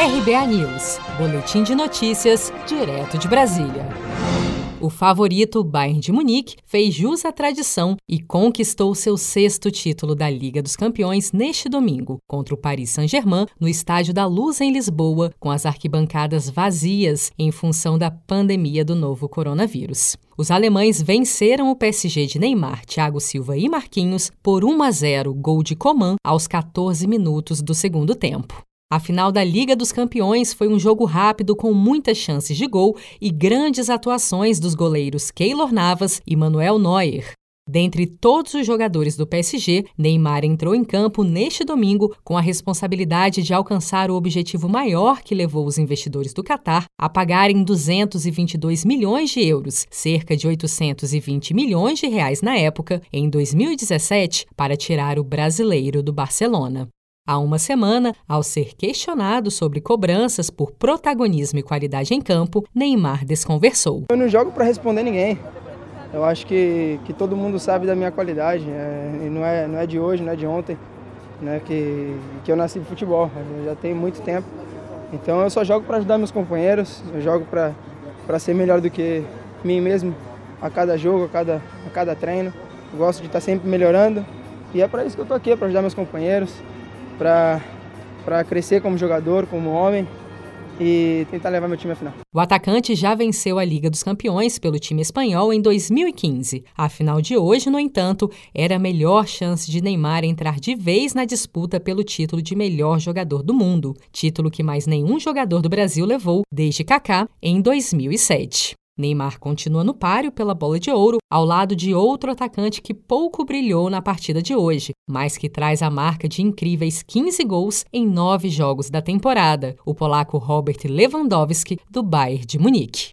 RBA News, Boletim de Notícias, direto de Brasília. O favorito, Bayern de Munique, fez jus à tradição e conquistou seu sexto título da Liga dos Campeões neste domingo, contra o Paris Saint-Germain, no Estádio da Luz, em Lisboa, com as arquibancadas vazias em função da pandemia do novo coronavírus. Os alemães venceram o PSG de Neymar, Thiago Silva e Marquinhos por 1 a 0, gol de Coman, aos 14 minutos do segundo tempo. A final da Liga dos Campeões foi um jogo rápido com muitas chances de gol e grandes atuações dos goleiros Keylor Navas e Manuel Neuer. Dentre todos os jogadores do PSG, Neymar entrou em campo neste domingo com a responsabilidade de alcançar o objetivo maior que levou os investidores do Catar a pagarem 222 milhões de euros, cerca de 820 milhões de reais na época, em 2017, para tirar o brasileiro do Barcelona. Há uma semana, ao ser questionado sobre cobranças por protagonismo e qualidade em campo, Neymar desconversou. Eu não jogo para responder ninguém. Eu acho que, que todo mundo sabe da minha qualidade. É, e não é, não é de hoje, não é de ontem né, que, que eu nasci de futebol. Eu já tenho muito tempo. Então eu só jogo para ajudar meus companheiros, eu jogo para ser melhor do que mim mesmo a cada jogo, a cada, a cada treino. Eu gosto de estar sempre melhorando. E é para isso que eu estou aqui, para ajudar meus companheiros para crescer como jogador, como homem e tentar levar meu time à final. O atacante já venceu a Liga dos Campeões pelo time espanhol em 2015. A final de hoje, no entanto, era a melhor chance de Neymar entrar de vez na disputa pelo título de melhor jogador do mundo, título que mais nenhum jogador do Brasil levou desde Kaká em 2007. Neymar continua no páreo pela bola de ouro, ao lado de outro atacante que pouco brilhou na partida de hoje, mas que traz a marca de incríveis 15 gols em nove jogos da temporada, o polaco Robert Lewandowski, do Bayern de Munique.